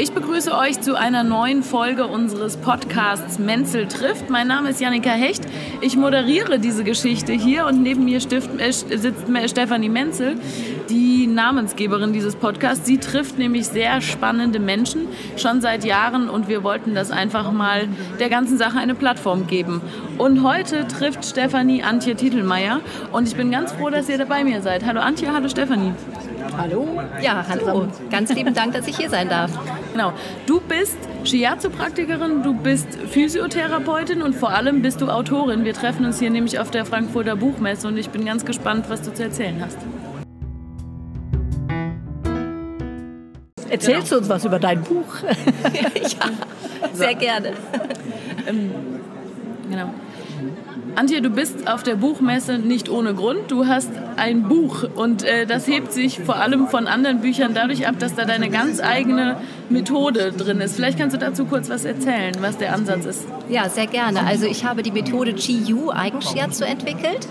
Ich begrüße euch zu einer neuen Folge unseres Podcasts Menzel trifft. Mein Name ist Janika Hecht. Ich moderiere diese Geschichte hier und neben mir stift, äh, sitzt Stefanie Menzel, die Namensgeberin dieses Podcasts. Sie trifft nämlich sehr spannende Menschen schon seit Jahren und wir wollten das einfach mal der ganzen Sache eine Plattform geben. Und heute trifft Stefanie Antje Titelmeier und ich bin ganz froh, dass ihr dabei mir seid. Hallo Antje, hallo Stefanie. Hallo. Ja, hallo. Ganz lieben Dank, dass ich hier sein darf. Genau. Du bist Shiatsu-Praktikerin, du bist Physiotherapeutin und vor allem bist du Autorin. Wir treffen uns hier nämlich auf der Frankfurter Buchmesse und ich bin ganz gespannt, was du zu erzählen hast. Erzählst genau. du uns was über dein Buch? ja, sehr gerne. Ähm, genau. Antje, du bist auf der Buchmesse nicht ohne Grund. Du hast ein Buch und äh, das hebt sich vor allem von anderen Büchern dadurch ab, dass da deine ganz eigene Methode drin ist. Vielleicht kannst du dazu kurz was erzählen, was der Ansatz ist. Ja, sehr gerne. Also ich habe die Methode Chi-Yu Eigenscherzo entwickelt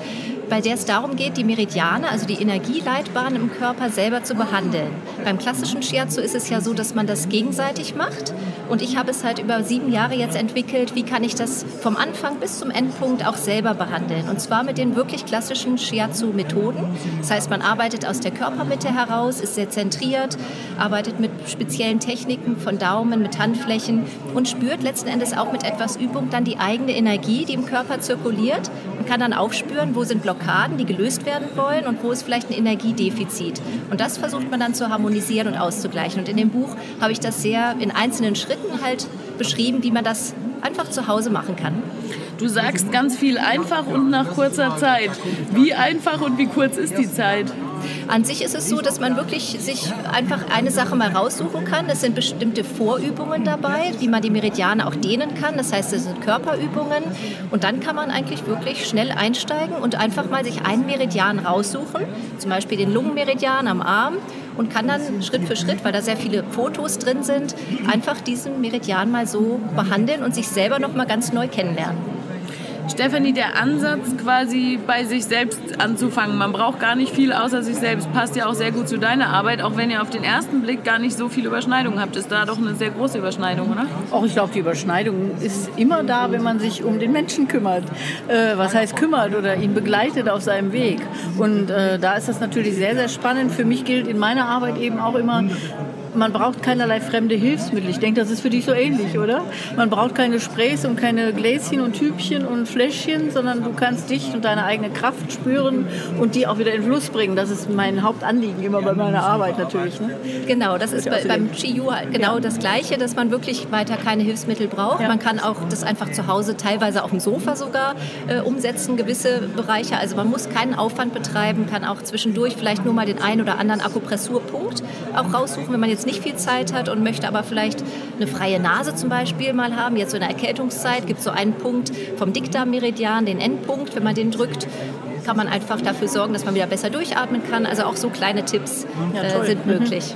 bei der es darum geht, die Meridiane, also die Energieleitbahnen im Körper selber zu behandeln. Beim klassischen Shiatsu ist es ja so, dass man das gegenseitig macht. Und ich habe es halt über sieben Jahre jetzt entwickelt, wie kann ich das vom Anfang bis zum Endpunkt auch selber behandeln. Und zwar mit den wirklich klassischen Shiatsu-Methoden. Das heißt, man arbeitet aus der Körpermitte heraus, ist sehr zentriert, arbeitet mit speziellen Techniken von Daumen, mit Handflächen und spürt letzten Endes auch mit etwas Übung dann die eigene Energie, die im Körper zirkuliert kann dann aufspüren, wo sind Blockaden die gelöst werden wollen und wo ist vielleicht ein Energiedefizit. Und das versucht man dann zu harmonisieren und auszugleichen. Und in dem Buch habe ich das sehr in einzelnen Schritten halt beschrieben, wie man das einfach zu Hause machen kann. Du sagst ganz viel einfach und nach kurzer Zeit. Wie einfach und wie kurz ist die Zeit? An sich ist es so, dass man wirklich sich einfach eine Sache mal raussuchen kann. Es sind bestimmte Vorübungen dabei, wie man die Meridiane auch dehnen kann. Das heißt, es sind Körperübungen. Und dann kann man eigentlich wirklich schnell einsteigen und einfach mal sich einen Meridian raussuchen, zum Beispiel den Lungenmeridian am Arm und kann dann Schritt für Schritt, weil da sehr viele Fotos drin sind, einfach diesen Meridian mal so behandeln und sich selber noch mal ganz neu kennenlernen. Stefanie, der Ansatz quasi bei sich selbst anzufangen. Man braucht gar nicht viel außer sich selbst. Passt ja auch sehr gut zu deiner Arbeit, auch wenn ihr auf den ersten Blick gar nicht so viele Überschneidungen habt. Ist da doch eine sehr große Überschneidung, oder? Auch ich glaube, die Überschneidung ist immer da, wenn man sich um den Menschen kümmert. Äh, was heißt kümmert oder ihn begleitet auf seinem Weg. Und äh, da ist das natürlich sehr, sehr spannend. Für mich gilt in meiner Arbeit eben auch immer, man braucht keinerlei fremde Hilfsmittel. Ich denke, das ist für dich so ähnlich, oder? Man braucht keine Sprays und keine Gläschen und Tübchen und Fläschchen, sondern du kannst dich und deine eigene Kraft spüren und die auch wieder in Fluss bringen. Das ist mein Hauptanliegen immer bei meiner Arbeit natürlich. Ne? Genau, das ist bei, beim Chiyu halt genau ja. das Gleiche, dass man wirklich weiter keine Hilfsmittel braucht. Ja. Man kann auch das einfach zu Hause, teilweise auf dem Sofa sogar äh, umsetzen, gewisse Bereiche. Also man muss keinen Aufwand betreiben, kann auch zwischendurch vielleicht nur mal den einen oder anderen Akupressurpunkt auch raussuchen, wenn man jetzt nicht viel Zeit hat und möchte aber vielleicht eine freie Nase zum Beispiel mal haben. Jetzt so in der Erkältungszeit gibt es so einen Punkt vom Dickdarmmeridian, den Endpunkt. Wenn man den drückt, kann man einfach dafür sorgen, dass man wieder besser durchatmen kann. Also auch so kleine Tipps äh, sind mhm. möglich.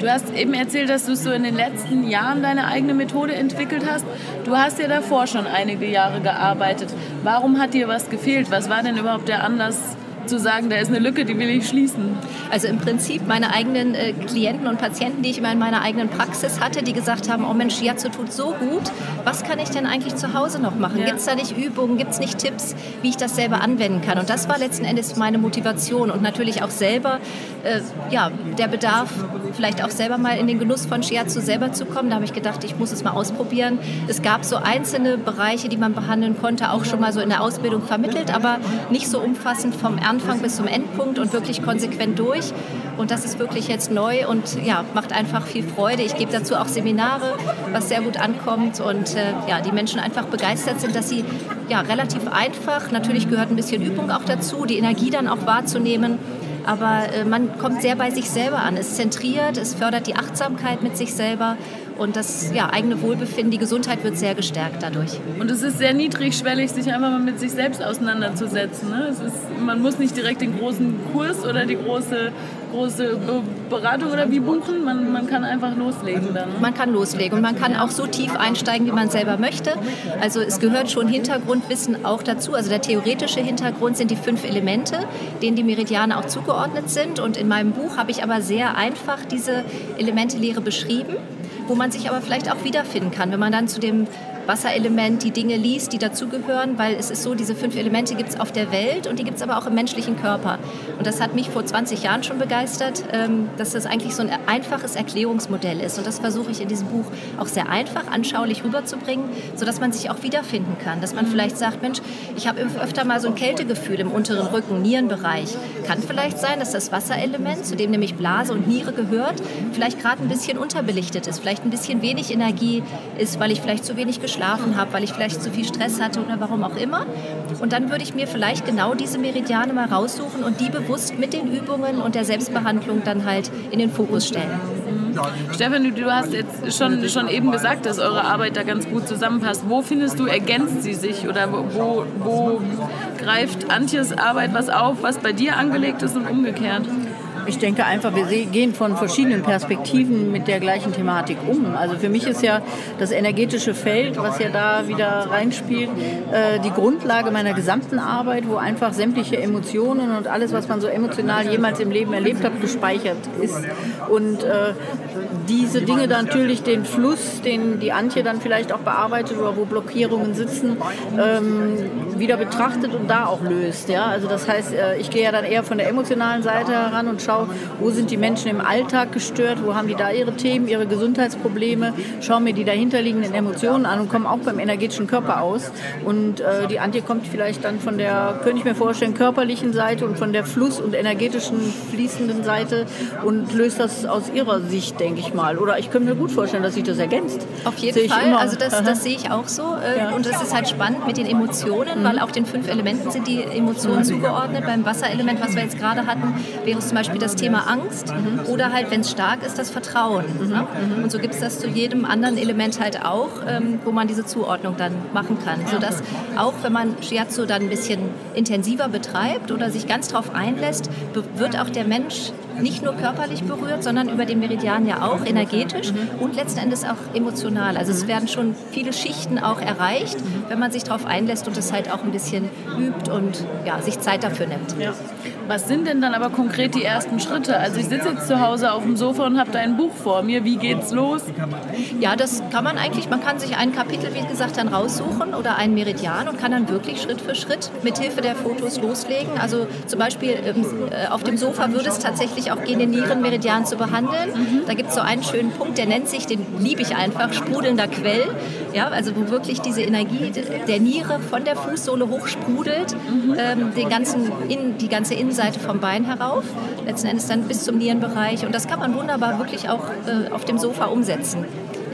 Du hast eben erzählt, dass du so in den letzten Jahren deine eigene Methode entwickelt hast. Du hast ja davor schon einige Jahre gearbeitet. Warum hat dir was gefehlt? Was war denn überhaupt der Anlass, zu sagen, da ist eine Lücke, die will ich schließen? Also im Prinzip meine eigenen äh, Klienten und Patienten, die ich immer in meiner eigenen Praxis hatte, die gesagt haben, oh Mensch, Shiatsu tut so gut, was kann ich denn eigentlich zu Hause noch machen? Ja. Gibt es da nicht Übungen, gibt es nicht Tipps, wie ich das selber anwenden kann? Und das war letzten Endes meine Motivation und natürlich auch selber, äh, ja, der Bedarf, vielleicht auch selber mal in den Genuss von Shiatsu selber zu kommen. Da habe ich gedacht, ich muss es mal ausprobieren. Es gab so einzelne Bereiche, die man behandeln konnte, auch schon mal so in der Ausbildung vermittelt, aber nicht so umfassend vom Ernst Anfang bis zum Endpunkt und wirklich konsequent durch. Und das ist wirklich jetzt neu und ja, macht einfach viel Freude. Ich gebe dazu auch Seminare, was sehr gut ankommt und äh, ja, die Menschen einfach begeistert sind, dass sie ja, relativ einfach, natürlich gehört ein bisschen Übung auch dazu, die Energie dann auch wahrzunehmen. Aber äh, man kommt sehr bei sich selber an. Es zentriert, es fördert die Achtsamkeit mit sich selber und das ja, eigene Wohlbefinden, die Gesundheit wird sehr gestärkt dadurch. Und es ist sehr niedrigschwellig, sich einfach mal mit sich selbst auseinanderzusetzen. Ne? Es ist, man muss nicht direkt den großen Kurs oder die große, große Beratung oder wie buchen, man, man kann einfach loslegen dann. Ne? Man kann loslegen und man kann auch so tief einsteigen, wie man selber möchte. Also es gehört schon Hintergrundwissen auch dazu. Also der theoretische Hintergrund sind die fünf Elemente, denen die Meridiane auch zugeordnet sind. Und in meinem Buch habe ich aber sehr einfach diese Elementelehre beschrieben wo man sich aber vielleicht auch wiederfinden kann, wenn man dann zu dem Wasserelement, die Dinge liest, die dazugehören, weil es ist so, diese fünf Elemente gibt es auf der Welt und die gibt es aber auch im menschlichen Körper. Und das hat mich vor 20 Jahren schon begeistert, ähm, dass das eigentlich so ein einfaches Erklärungsmodell ist. Und das versuche ich in diesem Buch auch sehr einfach, anschaulich rüberzubringen, sodass man sich auch wiederfinden kann. Dass man vielleicht sagt, Mensch, ich habe öfter mal so ein Kältegefühl im unteren Rücken, Nierenbereich. Kann vielleicht sein, dass das Wasserelement, zu dem nämlich Blase und Niere gehört, vielleicht gerade ein bisschen unterbelichtet ist, vielleicht ein bisschen wenig Energie ist, weil ich vielleicht zu wenig geschlafen geschlafen habe, weil ich vielleicht zu viel Stress hatte oder warum auch immer. Und dann würde ich mir vielleicht genau diese Meridiane mal raussuchen und die bewusst mit den Übungen und der Selbstbehandlung dann halt in den Fokus stellen. Stefan, du hast jetzt schon, schon eben gesagt, dass eure Arbeit da ganz gut zusammenpasst. Wo findest du, ergänzt sie sich oder wo, wo greift Antjes Arbeit was auf, was bei dir angelegt ist und umgekehrt? Ich denke einfach, wir gehen von verschiedenen Perspektiven mit der gleichen Thematik um. Also für mich ist ja das energetische Feld, was ja da wieder reinspielt, äh, die Grundlage meiner gesamten Arbeit, wo einfach sämtliche Emotionen und alles, was man so emotional jemals im Leben erlebt hat, gespeichert ist. Und äh, diese Dinge dann natürlich den Fluss, den die Antje dann vielleicht auch bearbeitet oder wo Blockierungen sitzen, ähm, wieder betrachtet und da auch löst. Ja? Also das heißt, äh, ich gehe ja dann eher von der emotionalen Seite heran und schaue, wo sind die Menschen im Alltag gestört, wo haben die da ihre Themen, ihre Gesundheitsprobleme, schaue mir die dahinterliegenden Emotionen an und komme auch beim energetischen Körper aus. Und äh, die Antje kommt vielleicht dann von der, könnte ich mir vorstellen, körperlichen Seite und von der Fluss- und energetischen fließenden Seite und löst das aus ihrer Sicht, denke ich mal. Oder ich könnte mir gut vorstellen, dass sich das ergänzt. Auf jeden Fall, also das, das sehe ich auch so. Äh, ja. Und es ist halt spannend mit den Emotionen, mhm. weil auch den fünf Elementen sind die Emotionen zugeordnet. Beim Wasserelement, was wir jetzt gerade hatten, wäre es zum Beispiel das das Thema Angst mhm. oder halt, wenn es stark ist, das Vertrauen. Mhm. Ne? Mhm. Und so gibt es das zu jedem anderen Element halt auch, ähm, wo man diese Zuordnung dann machen kann. Sodass auch, wenn man Shiatsu dann ein bisschen intensiver betreibt oder sich ganz drauf einlässt, wird auch der Mensch nicht nur körperlich berührt, sondern über den Meridian ja auch energetisch mhm. und letzten Endes auch emotional. Also es werden schon viele Schichten auch erreicht, wenn man sich darauf einlässt und es halt auch ein bisschen übt und ja, sich Zeit dafür nimmt. Ja. Was sind denn dann aber konkret die ersten Schritte? Also ich sitze jetzt zu Hause auf dem Sofa und habe da ein Buch vor mir. Wie geht's los? Ja, das kann man eigentlich. Man kann sich ein Kapitel, wie gesagt, dann raussuchen oder einen Meridian und kann dann wirklich Schritt für Schritt mit Hilfe der Fotos loslegen. Also zum Beispiel ähm, äh, auf dem Sofa würde es tatsächlich auch gehen, den Nierenmeridian zu behandeln. Mhm. Da gibt es so einen schönen Punkt, der nennt sich, den liebe ich einfach, sprudelnder Quell. Ja, also wo wirklich diese Energie der Niere von der Fußsohle hoch sprudelt, mhm. ähm, den ganzen in, die ganze Innenseite Seite vom Bein herauf, letzten Endes dann bis zum Nierenbereich. Und das kann man wunderbar wirklich auch äh, auf dem Sofa umsetzen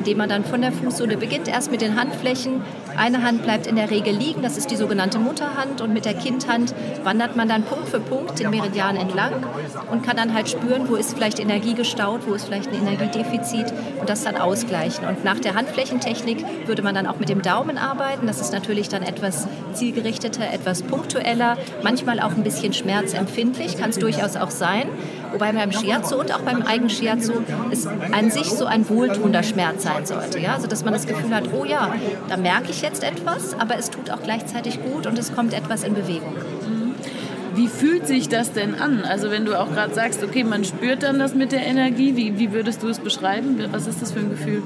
indem man dann von der Fußsohle beginnt, erst mit den Handflächen. Eine Hand bleibt in der Regel liegen, das ist die sogenannte Mutterhand und mit der Kindhand wandert man dann Punkt für Punkt den Meridian entlang und kann dann halt spüren, wo ist vielleicht Energie gestaut, wo ist vielleicht ein Energiedefizit und das dann ausgleichen. Und nach der Handflächentechnik würde man dann auch mit dem Daumen arbeiten. Das ist natürlich dann etwas zielgerichteter, etwas punktueller, manchmal auch ein bisschen schmerzempfindlich, kann es durchaus auch sein. Wobei beim Shiatsu und auch beim Eigen-Shiatsu es an sich so ein wohltuender Schmerz sein sollte. Ja? Also dass man das Gefühl hat, oh ja, da merke ich jetzt etwas, aber es tut auch gleichzeitig gut und es kommt etwas in Bewegung. Wie fühlt sich das denn an? Also wenn du auch gerade sagst, okay, man spürt dann das mit der Energie, wie, wie würdest du es beschreiben? Was ist das für ein Gefühl?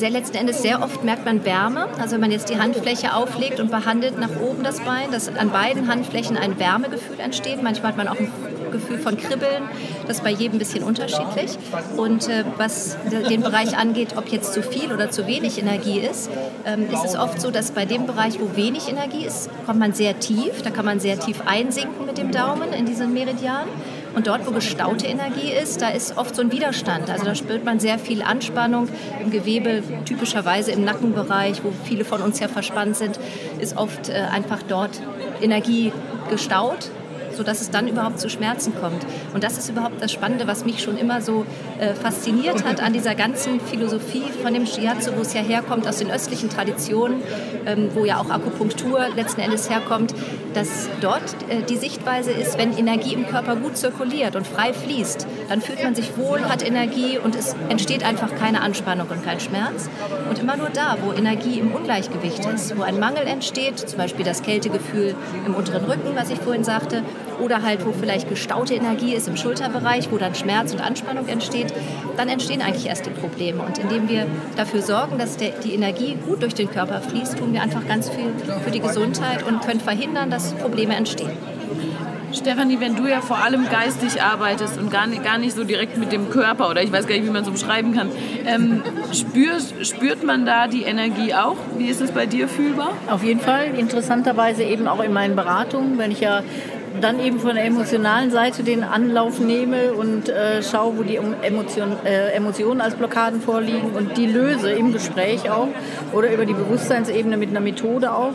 sehr letzten Endes sehr oft merkt man Wärme. Also wenn man jetzt die Handfläche auflegt und behandelt nach oben das Bein, dass an beiden Handflächen ein Wärmegefühl entsteht. Manchmal hat man auch ein Gefühl von Kribbeln. Das ist bei jedem ein bisschen unterschiedlich. Und äh, was den Bereich angeht, ob jetzt zu viel oder zu wenig Energie ist, ähm, ist es oft so, dass bei dem Bereich, wo wenig Energie ist, kommt man sehr tief. Da kann man sehr tief einsinken mit dem Daumen in diesen Meridian. Und dort, wo gestaute Energie ist, da ist oft so ein Widerstand. Also da spürt man sehr viel Anspannung im Gewebe, typischerweise im Nackenbereich, wo viele von uns ja verspannt sind, ist oft äh, einfach dort Energie gestaut sodass es dann überhaupt zu Schmerzen kommt. Und das ist überhaupt das Spannende, was mich schon immer so äh, fasziniert hat an dieser ganzen Philosophie von dem Shiatsu, wo es ja herkommt aus den östlichen Traditionen, ähm, wo ja auch Akupunktur letzten Endes herkommt, dass dort äh, die Sichtweise ist, wenn Energie im Körper gut zirkuliert und frei fließt, dann fühlt man sich wohl, hat Energie und es entsteht einfach keine Anspannung und kein Schmerz. Und immer nur da, wo Energie im Ungleichgewicht ist, wo ein Mangel entsteht, zum Beispiel das Kältegefühl im unteren Rücken, was ich vorhin sagte, oder halt wo vielleicht gestaute Energie ist im Schulterbereich, wo dann Schmerz und Anspannung entsteht, dann entstehen eigentlich erst die Probleme. Und indem wir dafür sorgen, dass der, die Energie gut durch den Körper fließt, tun wir einfach ganz viel für die Gesundheit und können verhindern, dass Probleme entstehen. Stefanie, wenn du ja vor allem geistig arbeitest und gar nicht, gar nicht so direkt mit dem Körper oder ich weiß gar nicht, wie man es so beschreiben kann, ähm, spürt, spürt man da die Energie auch? Wie ist es bei dir fühlbar? Auf jeden Fall. Interessanterweise eben auch in meinen Beratungen, wenn ich ja dann eben von der emotionalen Seite den Anlauf nehme und äh, schaue, wo die Emotion, äh, Emotionen als Blockaden vorliegen und die löse im Gespräch auch oder über die Bewusstseinsebene mit einer Methode auch,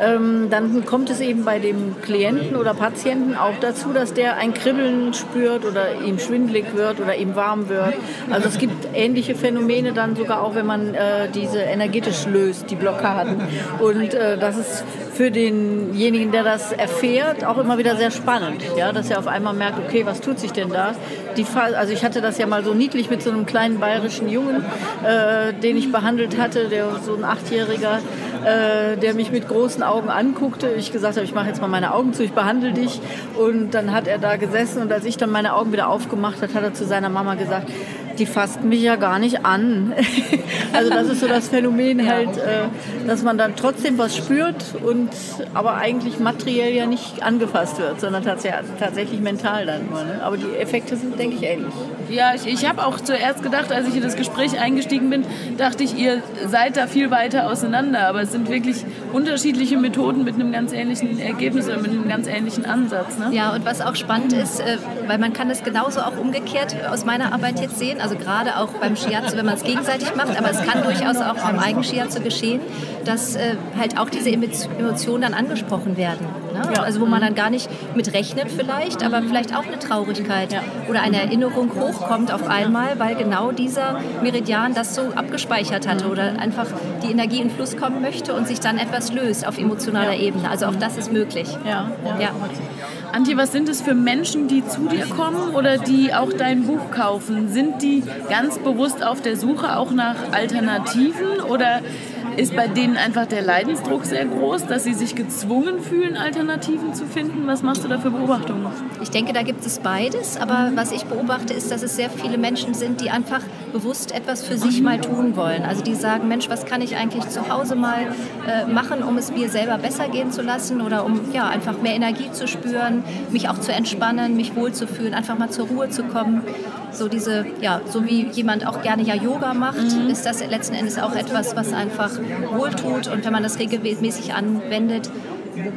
ähm, dann kommt es eben bei dem Klienten oder Patienten auch dazu, dass der ein Kribbeln spürt oder ihm schwindlig wird oder ihm warm wird. Also es gibt ähnliche Phänomene dann sogar auch, wenn man äh, diese energetisch löst, die Blockaden. Und äh, das ist für denjenigen, der das erfährt, auch immer wieder sehr spannend, ja, dass er auf einmal merkt, okay, was tut sich denn da? Die, also ich hatte das ja mal so niedlich mit so einem kleinen bayerischen Jungen, äh, den ich behandelt hatte, der so ein Achtjähriger, äh, der mich mit großen Augen anguckte. Ich gesagt habe, ich mache jetzt mal meine Augen zu, ich behandle dich. Und dann hat er da gesessen und als ich dann meine Augen wieder aufgemacht hat, hat er zu seiner Mama gesagt, die fasst mich ja gar nicht an. also das ist so das Phänomen halt, äh, dass man dann trotzdem was spürt und aber eigentlich materiell ja nicht angefasst wird, sondern tatsächlich mental dann nur. Ne? Aber die Effekte sind, denke ich, ähnlich. Ja, ich, ich habe auch zuerst gedacht, als ich in das Gespräch eingestiegen bin, dachte ich, ihr seid da viel weiter auseinander. Aber es sind wirklich unterschiedliche Methoden mit einem ganz ähnlichen Ergebnis oder mit einem ganz ähnlichen Ansatz. Ne? Ja, und was auch spannend ist, äh, weil man kann es genauso auch umgekehrt aus meiner Arbeit jetzt sehen. Also gerade auch beim Shiatsu, wenn man es gegenseitig macht, aber es kann durchaus auch beim Eigen-Shiatsu geschehen, dass äh, halt auch diese Emotionen dann angesprochen werden. Ne? Ja. Also wo man dann gar nicht mit rechnet vielleicht, aber vielleicht auch eine Traurigkeit ja. oder eine Erinnerung hochkommt auf einmal, weil genau dieser Meridian das so abgespeichert hatte oder einfach die Energie in Fluss kommen möchte und sich dann etwas löst auf emotionaler ja. Ebene. Also auch das ist möglich. Ja. ja. Antje, was sind es für Menschen, die zu dir kommen oder die auch dein Buch kaufen? Sind die ganz bewusst auf der Suche auch nach Alternativen oder ist bei denen einfach der Leidensdruck sehr groß, dass sie sich gezwungen fühlen, Alternativen zu finden? Was machst du da für Beobachtungen? Ich denke, da gibt es beides. Aber was ich beobachte, ist, dass es sehr viele Menschen sind, die einfach bewusst etwas für sich mal tun wollen. Also die sagen, Mensch, was kann ich eigentlich zu Hause mal äh, machen, um es mir selber besser gehen zu lassen oder um ja, einfach mehr Energie zu spüren, mich auch zu entspannen, mich wohlzufühlen, einfach mal zur Ruhe zu kommen. So diese, ja, so wie jemand auch gerne ja Yoga macht, mhm. ist das letzten Endes auch etwas, was einfach wohltut und wenn man das regelmäßig anwendet,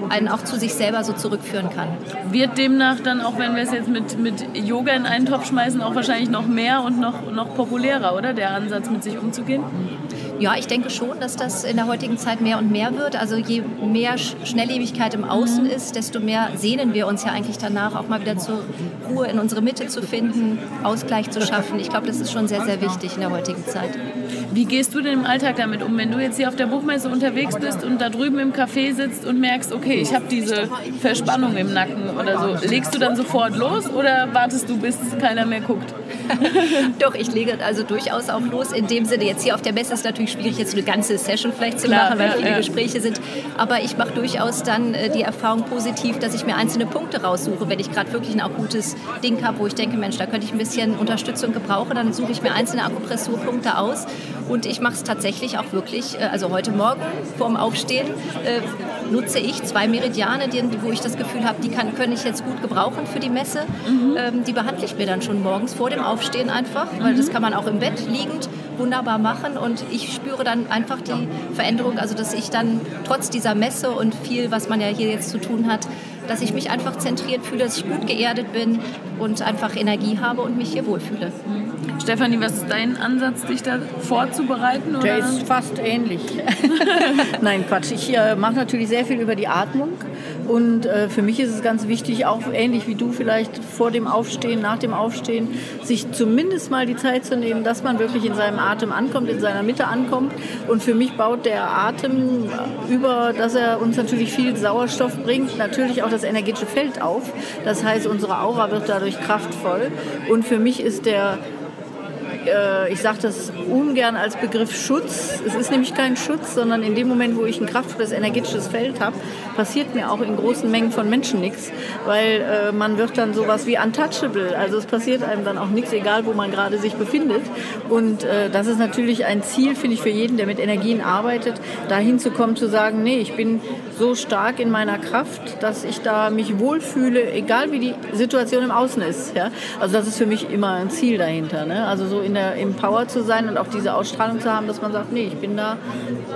einen auch zu sich selber so zurückführen kann. Wird demnach dann, auch wenn wir es jetzt mit, mit Yoga in einen Topf schmeißen, auch wahrscheinlich noch mehr und noch, noch populärer, oder? Der Ansatz, mit sich umzugehen? Ja, ich denke schon, dass das in der heutigen Zeit mehr und mehr wird. Also je mehr Schnelllebigkeit im Außen mhm. ist, desto mehr sehnen wir uns ja eigentlich danach, auch mal wieder zur Ruhe in unsere Mitte zu finden, Ausgleich zu schaffen. Ich glaube, das ist schon sehr, sehr wichtig in der heutigen Zeit. Wie gehst du denn im Alltag damit um, wenn du jetzt hier auf der Buchmesse unterwegs bist und da drüben im Café sitzt und merkst, okay, ich habe diese Verspannung im Nacken oder so? Legst du dann sofort los oder wartest du, bis keiner mehr guckt? Doch, ich lege also durchaus auch los. In dem Sinne, jetzt hier auf der Messe ist natürlich schwierig, jetzt eine ganze Session vielleicht zu Klar, machen, weil ja, viele ja. Gespräche sind. Aber ich mache durchaus dann äh, die Erfahrung positiv, dass ich mir einzelne Punkte raussuche. Wenn ich gerade wirklich ein akutes Ding habe, wo ich denke, Mensch, da könnte ich ein bisschen Unterstützung gebrauchen, dann suche ich mir einzelne Akupressurpunkte aus. Und ich mache es tatsächlich auch wirklich, äh, also heute Morgen vorm Aufstehen äh, nutze ich zwei Meridiane, die, wo ich das Gefühl habe, die kann, können ich jetzt gut gebrauchen für die Messe. Mhm. Ähm, die behandle ich mir dann schon morgens vor dem Aufstehen einfach, weil mhm. das kann man auch im Bett liegend wunderbar machen und ich spüre dann einfach die Veränderung, also dass ich dann trotz dieser Messe und viel, was man ja hier jetzt zu tun hat, dass ich mich einfach zentriert fühle, dass ich gut geerdet bin und einfach Energie habe und mich hier wohlfühle. Stefanie, was ist dein Ansatz, dich da vorzubereiten? Oder? Der ist fast ähnlich. Nein, Quatsch. Ich äh, mache natürlich sehr viel über die Atmung. Und äh, für mich ist es ganz wichtig, auch ähnlich wie du vielleicht vor dem Aufstehen, nach dem Aufstehen, sich zumindest mal die Zeit zu nehmen, dass man wirklich in seinem Atem ankommt, in seiner Mitte ankommt. Und für mich baut der Atem über, dass er uns natürlich viel Sauerstoff bringt, natürlich auch das energetische Feld auf. Das heißt, unsere Aura wird dadurch kraftvoll. Und für mich ist der äh, ich sage das ungern als Begriff Schutz. Es ist nämlich kein Schutz, sondern in dem Moment, wo ich ein kraftvolles energetisches Feld habe, passiert mir auch in großen Mengen von Menschen nichts, weil äh, man wird dann sowas wie untouchable. Also es passiert einem dann auch nichts, egal wo man gerade sich befindet. Und äh, das ist natürlich ein Ziel, finde ich, für jeden, der mit Energien arbeitet, dahin zu kommen, zu sagen, nee, ich bin so stark in meiner Kraft, dass ich da mich wohlfühle, egal wie die Situation im Außen ist. Ja? Also das ist für mich immer ein Ziel dahinter. Ne? Also so in der im Power zu sein und auch diese Ausstrahlung zu haben, dass man sagt, nee, ich bin da,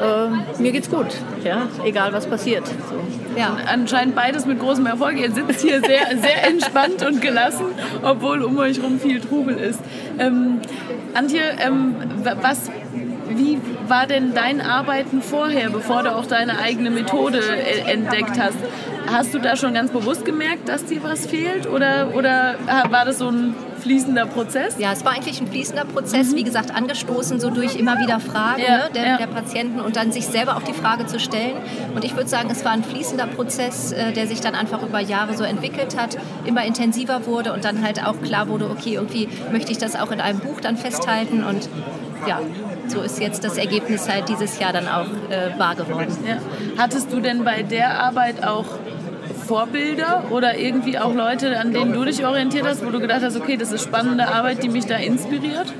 äh, mir geht's gut, ja? egal was passiert. So. Ja. Anscheinend beides mit großem Erfolg. Ihr sitzt hier sehr, sehr entspannt und gelassen, obwohl um euch rum viel Trubel ist. Ähm, Antje, ähm, was wie war denn dein Arbeiten vorher, bevor du auch deine eigene Methode äh, entdeckt hast? Hast du da schon ganz bewusst gemerkt, dass dir was fehlt oder, oder war das so ein fließender Prozess? Ja, es war eigentlich ein fließender Prozess, mhm. wie gesagt, angestoßen so durch immer wieder Fragen ja, ne, der, ja. der, Patienten und dann sich selber auch die Frage zu stellen. Und ich würde sagen, es war ein fließender Prozess, äh, der sich dann einfach über Jahre so entwickelt hat, immer intensiver wurde und dann halt auch klar wurde, okay, irgendwie möchte ich das auch in einem Buch dann festhalten und ja, so ist jetzt das Ergebnis halt dieses Jahr dann auch äh, wahr geworden. Ja. Hattest du denn bei der Arbeit auch Vorbilder oder irgendwie auch Leute, an denen du dich orientiert hast, wo du gedacht hast, okay, das ist spannende Arbeit, die mich da inspiriert?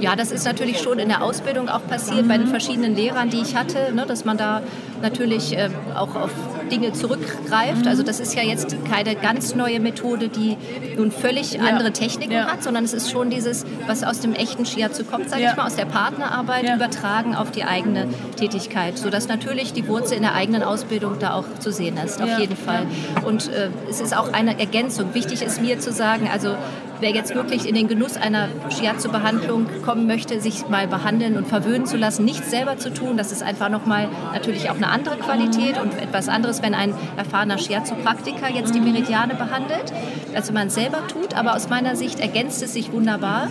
Ja, das ist natürlich schon in der Ausbildung auch passiert, mhm. bei den verschiedenen Lehrern, die ich hatte, ne, dass man da natürlich äh, auch auf Dinge zurückgreift. Also das ist ja jetzt keine ganz neue Methode, die nun völlig ja. andere Techniken ja. hat, sondern es ist schon dieses, was aus dem echten Shiatsu kommt, sage ja. ich mal, aus der Partnerarbeit übertragen auf die eigene Tätigkeit, sodass natürlich die Wurzel in der eigenen Ausbildung da auch zu sehen ist, auf jeden Fall. Und äh, es ist auch eine Ergänzung. Wichtig ist mir zu sagen, also wer jetzt wirklich in den Genuss einer Shiatsu-Behandlung kommen möchte, sich mal behandeln und verwöhnen zu lassen, nichts selber zu tun, das ist einfach nochmal natürlich auch eine andere Qualität und etwas anderes, wenn ein erfahrener Shiatsu-Praktiker jetzt die Meridiane behandelt, als wenn man es selber tut. Aber aus meiner Sicht ergänzt es sich wunderbar,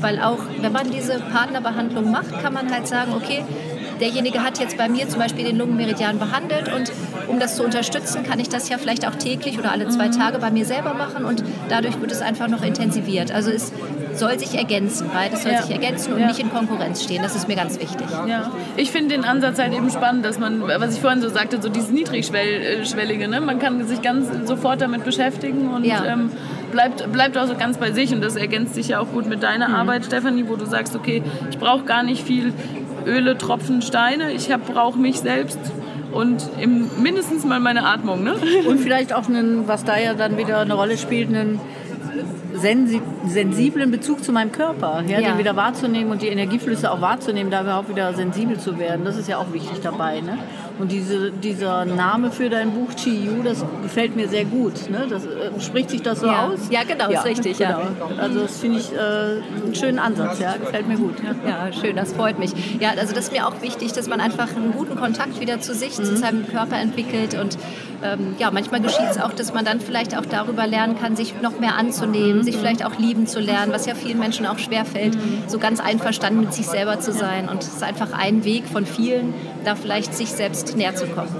weil auch wenn man diese Partnerbehandlung macht, kann man halt sagen, okay, derjenige hat jetzt bei mir zum Beispiel den Lungenmeridian behandelt und um das zu unterstützen, kann ich das ja vielleicht auch täglich oder alle zwei mhm. Tage bei mir selber machen und dadurch wird es einfach noch intensiviert. Also es soll sich ergänzen, beides soll ja. sich ergänzen und ja. nicht in Konkurrenz stehen. Das ist mir ganz wichtig. Ja. Ich finde den Ansatz halt eben spannend, dass man, was ich vorhin so sagte, so dieses Niedrigschwellige, ne? man kann sich ganz sofort damit beschäftigen und ja. ähm, bleibt, bleibt auch so ganz bei sich und das ergänzt sich ja auch gut mit deiner mhm. Arbeit, Stefanie, wo du sagst, okay, ich brauche gar nicht viel Öle, Tropfen, Steine. Ich brauche mich selbst und im, mindestens mal meine Atmung. Ne? Und vielleicht auch, einen, was da ja dann wieder eine Rolle spielt, einen sensiblen Bezug zu meinem Körper, ja, ja. den wieder wahrzunehmen und die Energieflüsse auch wahrzunehmen, da überhaupt wieder sensibel zu werden. Das ist ja auch wichtig dabei. Ne? Und diese, dieser Name für dein Buch Chi-Yu, das gefällt mir sehr gut. Ne? Das, äh, spricht sich das so ja. aus? Ja, genau, ja. ist richtig. Genau. Ja. Also das finde ich äh, einen schönen Ansatz, ja, gefällt mir gut. Ja. ja, schön, das freut mich. Ja, also das ist mir auch wichtig, dass man einfach einen guten Kontakt wieder zu sich, mhm. zu seinem Körper entwickelt und ähm, ja, manchmal geschieht es auch, dass man dann vielleicht auch darüber lernen kann, sich noch mehr anzunehmen, mhm. sich vielleicht auch lieben zu lernen, was ja vielen Menschen auch schwerfällt, mhm. so ganz einverstanden mit sich selber zu sein. Und es ist einfach ein Weg von vielen, da vielleicht sich selbst näher zu kommen.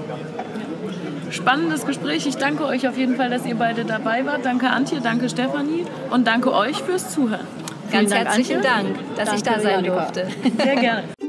Spannendes Gespräch. Ich danke euch auf jeden Fall, dass ihr beide dabei wart. Danke Antje, danke Stefanie und danke euch fürs Zuhören. Ganz Dank, herzlichen Antje. Dank, dass danke, ich da sein Janika. durfte. Sehr gerne.